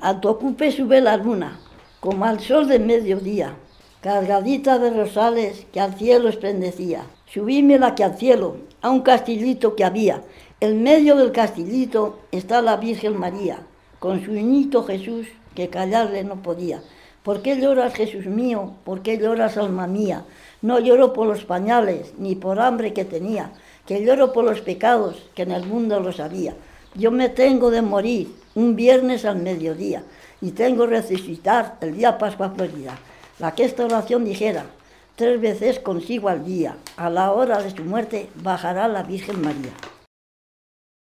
A tu ocupe sube la luna, como al sol de mediodía, cargadita de rosales que al cielo esplendecía. la que al cielo, a un castillito que había. En medio del castillito está la Virgen María, con su niñito Jesús, que callarle no podía. ¿Por qué lloras, Jesús mío? ¿Por qué lloras, alma mía? No lloro por los pañales, ni por hambre que tenía, que lloro por los pecados que en el mundo los había. Yo me tengo de morir un viernes al mediodía y tengo resucitar el día Pascua Florida. La que esta oración dijera, tres veces consigo al día, a la hora de su muerte bajará la Virgen María.